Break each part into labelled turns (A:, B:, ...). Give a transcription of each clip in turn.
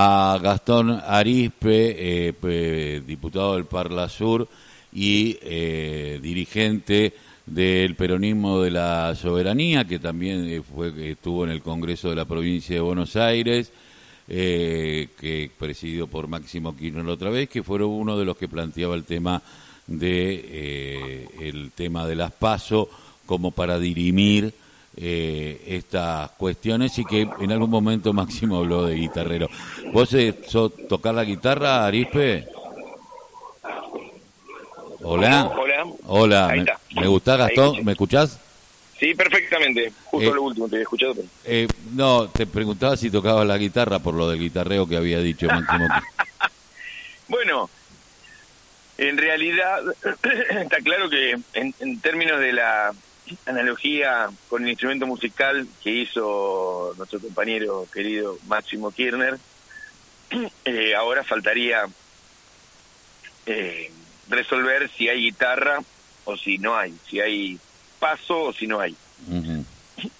A: a Gastón Arispe, eh, diputado del Parla Sur y eh, dirigente del peronismo de la soberanía, que también eh, fue, estuvo en el Congreso de la provincia de Buenos Aires, que presidido por Máximo Kirchner otra vez, que fueron uno de los que planteaba el tema de el tema de las PASO como para dirimir eh, estas cuestiones y que en algún momento Máximo habló de guitarrero. ¿Vos eh, sos tocar la guitarra, Arispe? Hola.
B: Hola.
A: Hola. ¿Me, me Gastón? ¿Me escuchás?
B: Sí, perfectamente. Justo eh, lo último te había escuchado.
A: Eh, no, te preguntaba si tocabas la guitarra por lo del guitarreo que había dicho Máximo.
B: bueno, en realidad está claro que en términos de la analogía con el instrumento musical que hizo nuestro compañero querido Máximo Kirchner, eh, ahora faltaría eh, resolver si hay guitarra o si no hay, si hay paso o si no hay.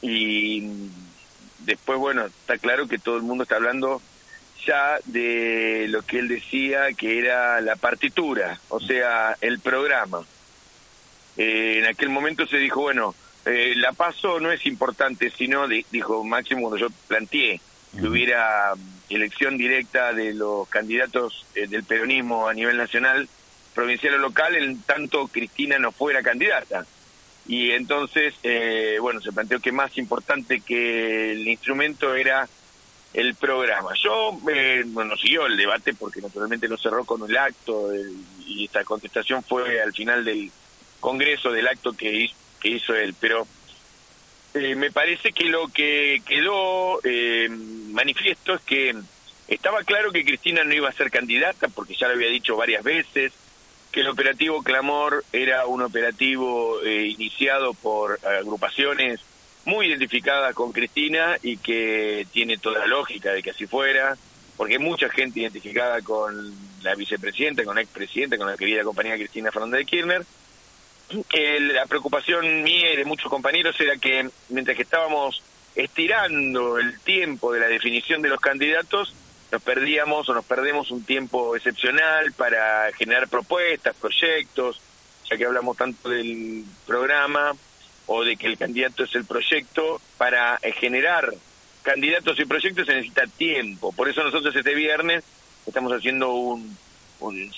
B: Y después, bueno, está claro que todo el mundo está hablando ya de lo que él decía que era la partitura, o sea, el programa. Eh, en aquel momento se dijo, bueno, eh, la paso no es importante, sino, dijo Máximo cuando yo planteé que hubiera elección directa de los candidatos eh, del peronismo a nivel nacional, provincial o local, en tanto Cristina no fuera candidata. Y entonces, bueno, se planteó que más importante que el instrumento era el programa. Yo, bueno, siguió el debate porque naturalmente lo cerró con el acto y esta contestación fue al final del, congreso del acto que, que hizo él, pero eh, me parece que lo que quedó eh, manifiesto es que estaba claro que Cristina no iba a ser candidata, porque ya lo había dicho varias veces, que el operativo Clamor era un operativo eh, iniciado por agrupaciones muy identificadas con Cristina y que tiene toda la lógica de que así fuera, porque hay mucha gente identificada con la vicepresidenta, con la expresidenta, con la querida compañía Cristina Fernández de Kirchner, la preocupación mía y de muchos compañeros era que mientras que estábamos estirando el tiempo de la definición de los candidatos, nos perdíamos o nos perdemos un tiempo excepcional para generar propuestas, proyectos, ya que hablamos tanto del programa o de que el candidato es el proyecto, para generar candidatos y proyectos se necesita tiempo. Por eso nosotros este viernes estamos haciendo un,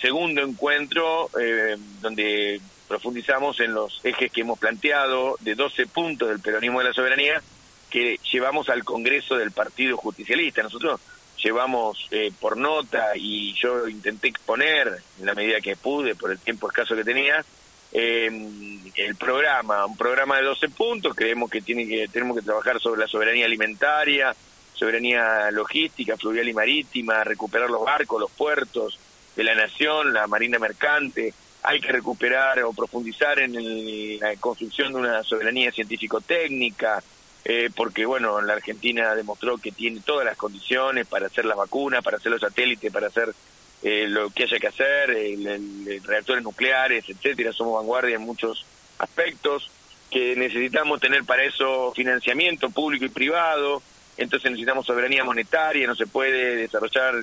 B: segundo encuentro eh, donde profundizamos en los ejes que hemos planteado de 12 puntos del peronismo de la soberanía que llevamos al Congreso del Partido Justicialista. Nosotros llevamos eh, por nota y yo intenté exponer en la medida que pude por el tiempo escaso que tenía em, el programa, un programa de 12 puntos, creemos que, tiene que tenemos que trabajar sobre la soberanía alimentaria, soberanía logística, fluvial y marítima, recuperar los barcos, los puertos de la nación, la marina mercante, hay que recuperar o profundizar en la construcción de una soberanía científico-técnica, eh, porque bueno, la Argentina demostró que tiene todas las condiciones para hacer las vacunas, para hacer los satélites, para hacer eh, lo que haya que hacer, el, reactores nucleares, etcétera, somos vanguardia en muchos aspectos, que necesitamos tener para eso financiamiento público y privado, entonces necesitamos soberanía monetaria, no se puede desarrollar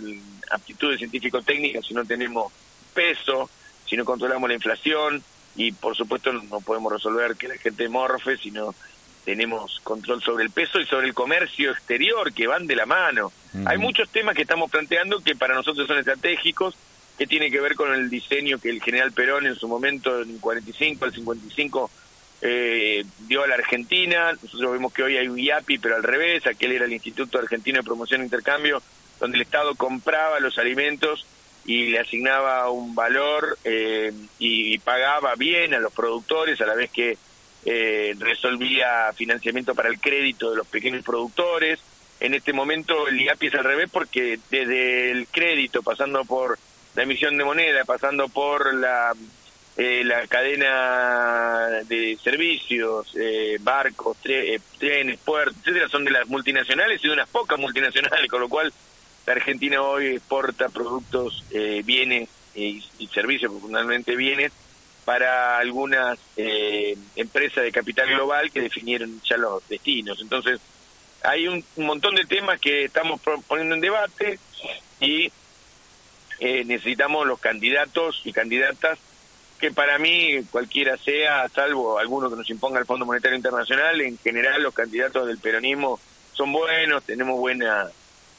B: aptitudes científico-técnicas si no tenemos peso, si no controlamos la inflación y por supuesto no podemos resolver que la gente morfe si no tenemos control sobre el peso y sobre el comercio exterior que van de la mano. Hay muchos temas que estamos planteando que para nosotros son estratégicos, que tiene que ver con el diseño que el general Perón en su momento, en el 45 al 55, eh, dio a la Argentina. Nosotros vemos que hoy hay un IAPI, pero al revés, aquel era el Instituto Argentino de Promoción e Intercambio, donde el Estado compraba los alimentos y le asignaba un valor eh, y, pagaba bien a los productores a la vez que eh, resolvía financiamiento para el crédito de los pequeños productores. En este momento el IAPI es al revés porque desde el crédito, pasando por la emisión de moneda, pasando por la, eh, la cadena de servicios, barcos, trenes, puertos, etcétera, son de las multinacionales y de unas pocas multinacionales, con lo cual la Argentina hoy exporta productos, eh, bienes y, servicios, fundamentalmente bienes, para algunas eh, empresas de capital global que definieron ya los destinos. Entonces, hay un, montón de temas que estamos poniendo en debate y eh, necesitamos los candidatos y candidatas que para mí cualquiera sea, salvo alguno que nos imponga el Fondo Monetario Internacional, en general los candidatos del peronismo son buenos, tenemos buena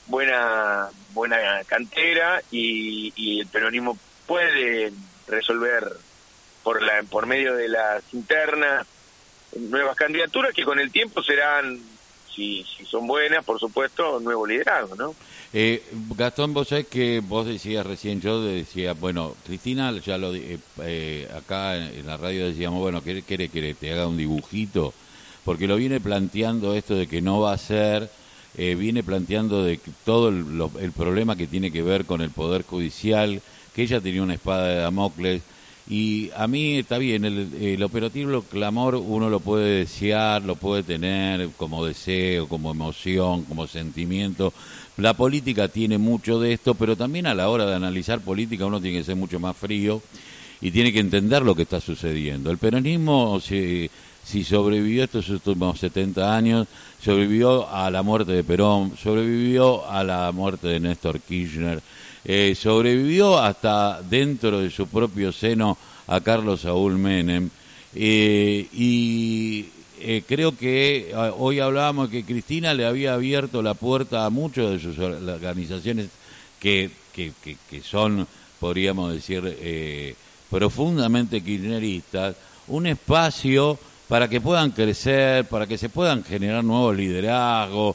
B: buena buena cantera y, y el peronismo puede resolver por la por medio de las internas nuevas candidaturas que con el tiempo serán si, si son buenas por supuesto nuevo liderazgo no
A: eh, Gastón vos sabés que vos decías recién yo decía bueno Cristina ya lo eh, eh, acá en la radio decíamos bueno quiere quiere que te haga un dibujito porque lo viene planteando esto de que no va a ser eh, viene planteando de todo el, problema que tiene que ver con el Poder Judicial, que ella tenía una espada de Damocles, y a mí está bien, el, el operativo el clamor uno lo puede desear, lo puede tener como deseo, como emoción, como sentimiento. La política tiene mucho de esto, pero también a la hora de analizar política uno tiene que ser mucho más frío y tiene que entender lo que está sucediendo. El peronismo, si, si sobrevivió estos últimos 70 años, sobrevivió a la muerte de Perón, sobrevivió a la muerte de Néstor Kirchner, eh, sobrevivió hasta dentro de su propio seno a Carlos Saúl Menem. Eh, y eh, creo que hoy hablábamos que Cristina le había abierto la puerta a muchas de sus organizaciones que, que son, podríamos decir, profundamente kirchneristas, un espacio para que puedan crecer, para que se puedan generar nuevos liderazgos.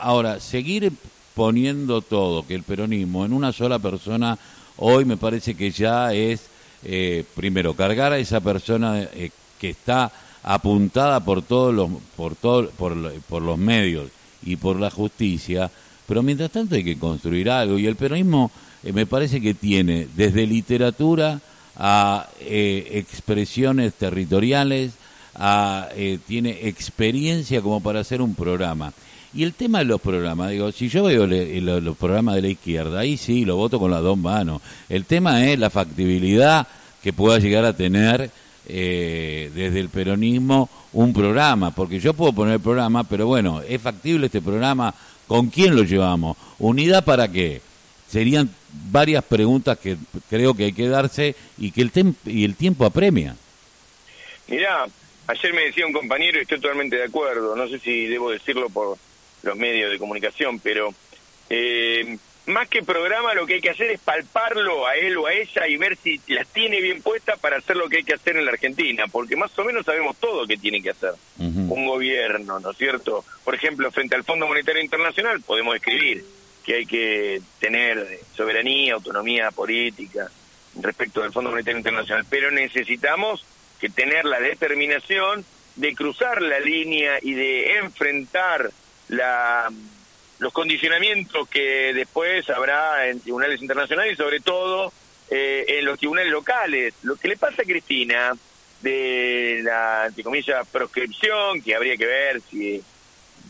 A: Ahora, seguir poniendo todo, que el peronismo en una sola persona, hoy me parece que ya es, eh, primero, cargar a esa persona eh, que está apuntada por todos los, por, todo, por, los medios y por la justicia, pero mientras tanto hay que construir algo y el peronismo eh, me parece que tiene desde literatura a expresiones territoriales, eh, tiene experiencia como para hacer un programa. Y el tema de los programas, digo, si yo veo los programas de la izquierda, ahí sí, lo voto con las dos manos. El tema es la factibilidad que pueda llegar a tener eh, desde el peronismo un programa, porque yo puedo poner el programa, pero bueno, ¿es factible este programa? ¿Con quién lo llevamos? ¿Unidad para qué? Serían varias preguntas que creo que hay que darse y que el, y el tiempo apremia.
B: Mira, Ayer me decía un compañero y estoy totalmente de acuerdo, no sé si debo decirlo por los medios de comunicación, pero eh, más que programa lo que hay que hacer es palparlo a él o a ella y ver si las tiene bien puestas para hacer lo que hay que hacer en la Argentina, porque más o menos sabemos todo que tiene que hacer un gobierno, ¿no es cierto? Por ejemplo, frente al Fondo Monetario Internacional podemos escribir que hay que tener soberanía, autonomía política respecto del Fondo Monetario Internacional, pero necesitamos que tener la determinación de cruzar la línea y de enfrentar la, los condicionamientos que después habrá en tribunales internacionales y sobre todo eh, en los tribunales locales. Lo que le pasa a Cristina de la, entre comillas, proscripción, que habría que ver si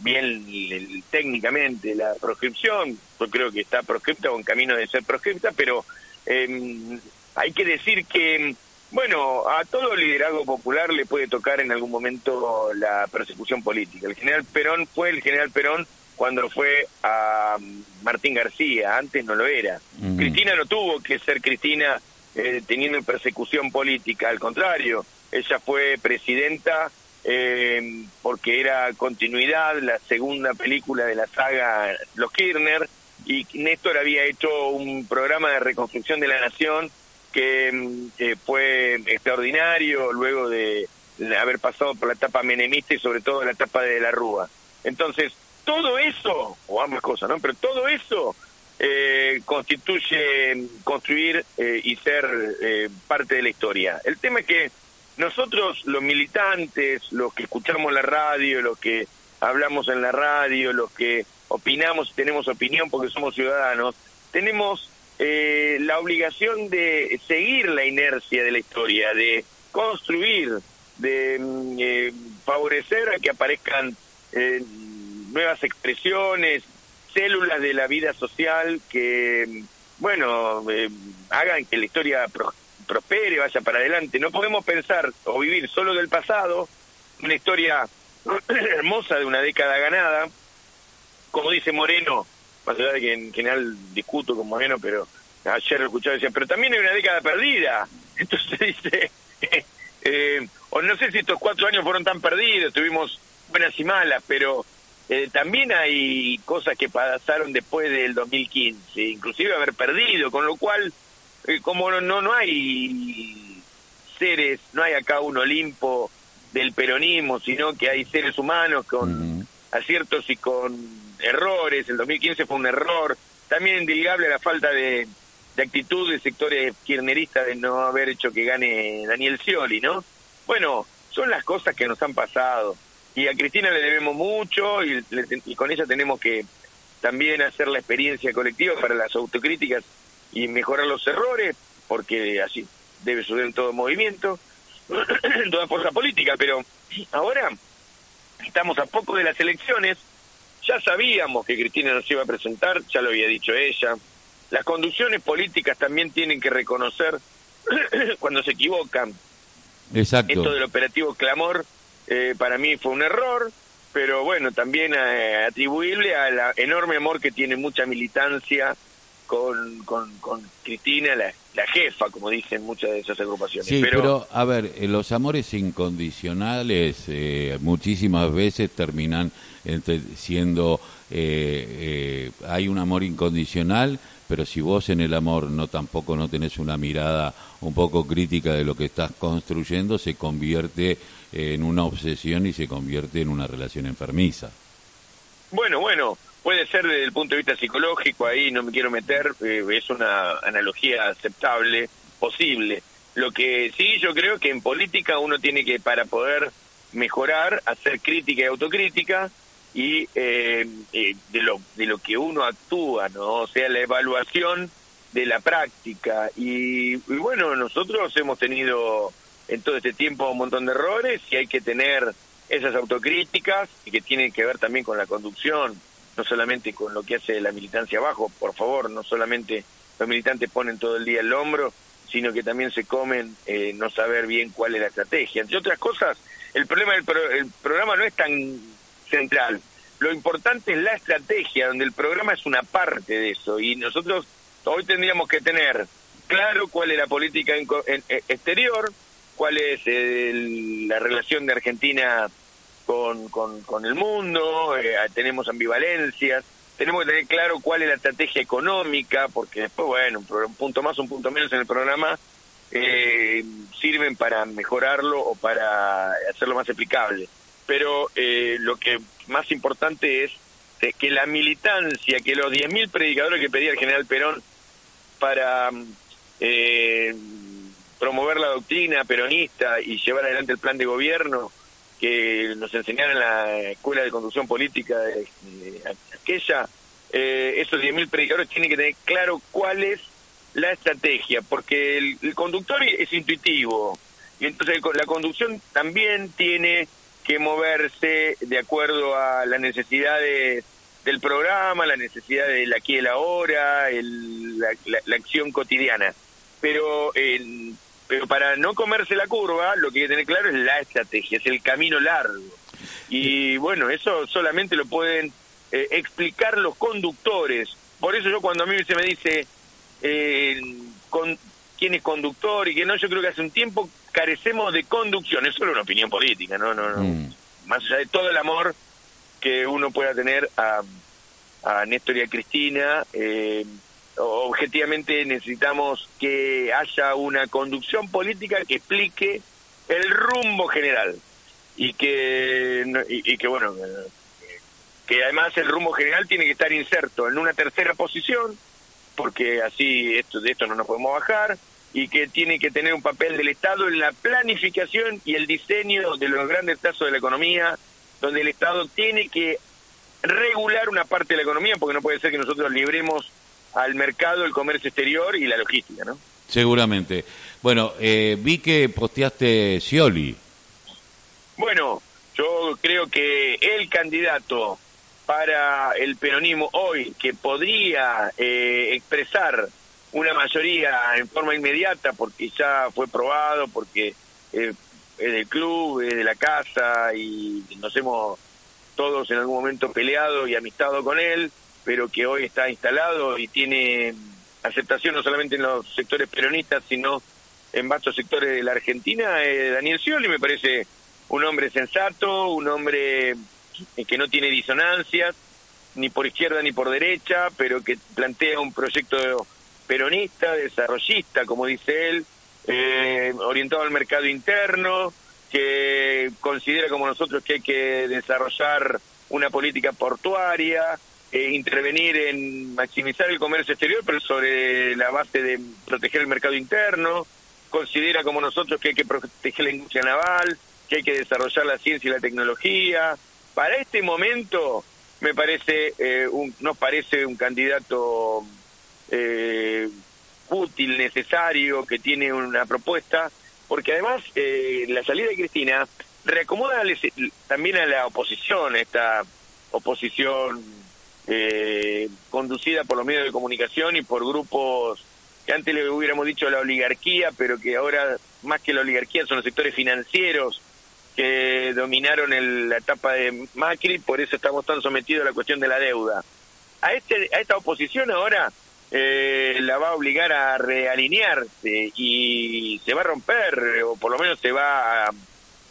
B: bien técnicamente la proscripción, yo creo que está proscripta o en camino de ser proscripta, pero eh, hay que decir que bueno, a todo liderazgo popular le puede tocar en algún momento la persecución política. El general Perón fue el general Perón cuando fue a mm, Martín García, antes no lo era. Cristina no tuvo que ser Cristina eh, teniendo persecución política, al contrario, ella fue presidenta eh, porque era continuidad, la segunda película de la saga Los Kirchner, y Néstor había hecho un programa de reconstrucción de la nación que fue extraordinario luego de haber pasado por la etapa menemista y sobre todo la etapa de la Rúa. Entonces, todo eso, o ambas cosas, ¿no? Pero todo eso eh, constituye construir eh, y ser eh, parte de la historia. El tema es que nosotros, los militantes, los que escuchamos la radio, los que hablamos en la radio, los que opinamos y tenemos opinión porque somos ciudadanos, tenemos eh, la obligación de seguir la inercia de la historia, de construir, de mm, eh, favorecer a que aparezcan eh, nuevas expresiones, células de la vida social que, mm, bueno, hagan que la historia prospere, vaya para adelante. No podemos pensar o vivir solo del pasado, una historia hermosa de una década ganada, como dice Moreno, más allá de que en general discuto con Moreno, pero ayer lo escuchaba y decía, pero también hay una década perdida. Entonces dice, eh, o no sé si estos cuatro años fueron tan perdidos, tuvimos buenas y malas, pero eh, también hay cosas que pasaron después del 2015, inclusive haber perdido, con lo cual, eh, como no, no hay seres, no hay acá un Olimpo del peronismo, sino que hay seres humanos con aciertos y con errores, el 2015 fue un error, también indilgable la falta de, actitud de sectores kirchneristas de no haber hecho que gane Daniel Scioli, ¿no? Bueno, son las cosas que nos han pasado. Y a Cristina le debemos mucho y, con ella tenemos que también hacer la experiencia colectiva para las autocríticas y mejorar los errores, porque así debe suceder todo movimiento, en toda fuerza política. Pero ahora estamos a poco de las elecciones, ya sabíamos que Cristina nos iba a presentar, ya lo había dicho ella, las conducciones políticas también tienen que reconocer cuando se equivocan.
A: Exacto.
B: Esto del operativo Clamor eh, para mí fue un error, pero bueno, también eh, atribuible al enorme amor que tiene mucha militancia con, con, Cristina, la, la, jefa, como dicen muchas de esas agrupaciones.
A: Sí, pero, a ver, eh, los amores incondicionales muchísimas veces terminan siendo, hay un amor incondicional, pero si vos en el amor no tampoco no tenés una mirada un poco crítica de lo que estás construyendo, se convierte en una obsesión y se convierte en una relación enfermiza.
B: Bueno, bueno, puede ser desde el punto de vista psicológico, ahí no me quiero meter, eh, es una analogía aceptable, posible. Lo que sí yo creo que en política uno tiene que, para poder mejorar, hacer crítica y autocrítica, y eh, eh, de lo de lo que uno actúa no o sea la evaluación de la práctica. Y, bueno nosotros hemos tenido en todo este tiempo un montón de errores y hay que tener esas autocríticas y que tienen que ver también con la conducción no solamente con lo que hace la militancia abajo por favor no solamente los militantes ponen todo el día el hombro sino que también se comen eh, no saber bien cuál es la estrategia entre otras cosas el problema del el programa no es tan central. Lo importante es la estrategia, donde el programa es una parte de eso. Y nosotros hoy tendríamos que tener claro cuál es la política eh, exterior, cuál es la relación de Argentina con, con, el mundo, eh, tenemos ambivalencias, tenemos que tener claro cuál es la estrategia económica, porque después, bueno, un, punto más, un punto menos en el programa, eh, sirven para mejorarlo o para hacerlo más explicable. Pero eh, lo que más importante es que la militancia, que los 10.000 predicadores que pedía el general Perón para eh, promover la doctrina peronista y llevar adelante el plan de gobierno que nos enseñaron en la Escuela de Conducción Política de, aquella, eh, esos 10.000 predicadores tienen que tener claro cuál es la estrategia, porque el conductor es intuitivo, y entonces la conducción también tiene que moverse de acuerdo a las necesidades del programa, la necesidad del aquí y la hora, el, la, acción cotidiana. Pero, pero para no comerse la curva, lo que hay que tener claro es la estrategia, es el camino largo. Y bueno, eso solamente lo pueden eh, explicar los conductores. Por eso yo cuando a mí se me dice eh, con, quién es conductor y que no, yo creo que hace un tiempo carecemos de conducción, es solo una opinión política, no, no, no. Mm. Más allá de todo el amor que uno pueda tener a, a Néstor y a Cristina, eh, objetivamente necesitamos que haya una conducción política que explique el rumbo general y que y, que bueno que además el rumbo general tiene que estar inserto en una tercera posición porque así esto de esto no nos podemos bajar y que tiene que tener un papel del Estado en la planificación y el diseño de los grandes trazos de la economía, donde el Estado tiene que regular una parte de la economía, porque no puede ser que nosotros libremos al mercado el comercio exterior y la logística, ¿no?
A: Seguramente. Bueno, eh, vi que posteaste Scioli.
B: Bueno, yo creo que el candidato para el peronismo hoy que podría eh, expresar una mayoría en forma inmediata porque ya fue probado, porque eh, es del club, es de la casa y nos hemos todos en algún momento peleado y amistado con él, pero que hoy está instalado y tiene aceptación no solamente en los sectores peronistas, sino en vastos sectores de la Argentina, eh, Daniel Scioli me parece un hombre sensato, un hombre que no tiene disonancias, ni por izquierda ni por derecha, pero que plantea un proyecto peronista, desarrollista, como dice él, eh, orientado al mercado interno, que considera como nosotros que hay que desarrollar una política portuaria, eh, intervenir en maximizar el comercio exterior, pero sobre la base de proteger el mercado interno, considera como nosotros que hay que proteger la industria naval, que hay que desarrollar la ciencia y la tecnología. Para este momento me parece eh, un, nos parece un candidato eh, útil, necesario, que tiene una propuesta, porque además eh, la salida de Cristina reacomoda también a la oposición, esta oposición eh, conducida por los medios de comunicación y por grupos que antes le hubiéramos dicho la oligarquía, pero que ahora más que la oligarquía son los sectores financieros que dominaron el, la etapa de Macri, por eso estamos tan sometidos a la cuestión de la deuda. A, este, a esta oposición ahora eh, la va a obligar a realinearse y se va a romper, o por lo menos se va a,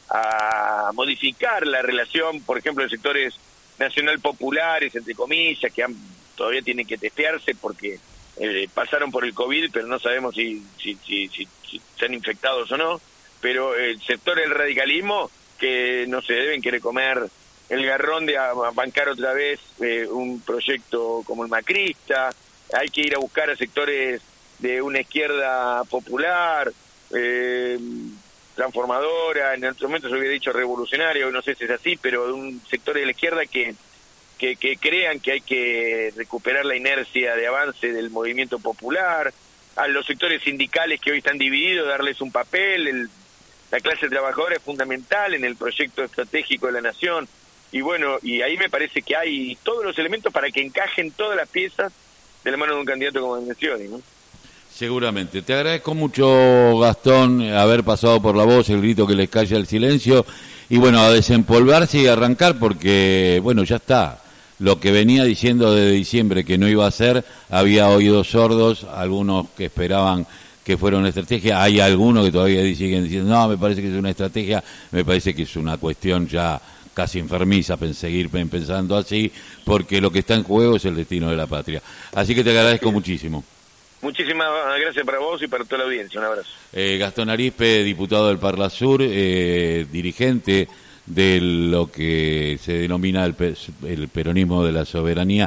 B: a modificar la relación, por ejemplo, de sectores nacional populares, entre comillas, que todavía tienen que testearse porque eh, pasaron por el COVID, pero no sabemos si, si, si, si, están infectados o no. Pero el sector del radicalismo, que no se deben querer comer el garrón de bancar otra vez eh, un proyecto como el macrista, hay que ir a buscar a sectores de una izquierda popular, eh, transformadora, en otro momento se hubiera dicho revolucionario, no sé si es así, pero de un sector de la izquierda que, que, crean que hay que recuperar la inercia de avance del movimiento popular, a los sectores sindicales que hoy están divididos, darles un papel, el, la clase trabajadora es fundamental en el proyecto estratégico de la nación, y bueno, y ahí me parece que hay todos los elementos para que encajen todas las piezas de la mano de un candidato como mencioné, ¿no?
A: Seguramente. Te agradezco mucho, Gastón, haber pasado por la voz, el grito que les calla el silencio. Y bueno, a desempolvarse y arrancar porque, bueno, ya está. Lo que venía diciendo desde diciembre que no iba a ser, había oídos sordos, algunos que esperaban que fuera una estrategia, hay algunos que todavía siguen diciendo, no, me parece que es una estrategia, me parece que es una cuestión ya casi enfermiza seguir pensando así, porque lo que está en juego es el destino de la patria. Así que te agradezco muchísimo.
B: Muchísimas gracias para vos y para toda la audiencia. Un abrazo.
A: Eh, Gastón Arispe, diputado del Parla Sur, eh, dirigente de lo que se denomina el peronismo de la soberanía.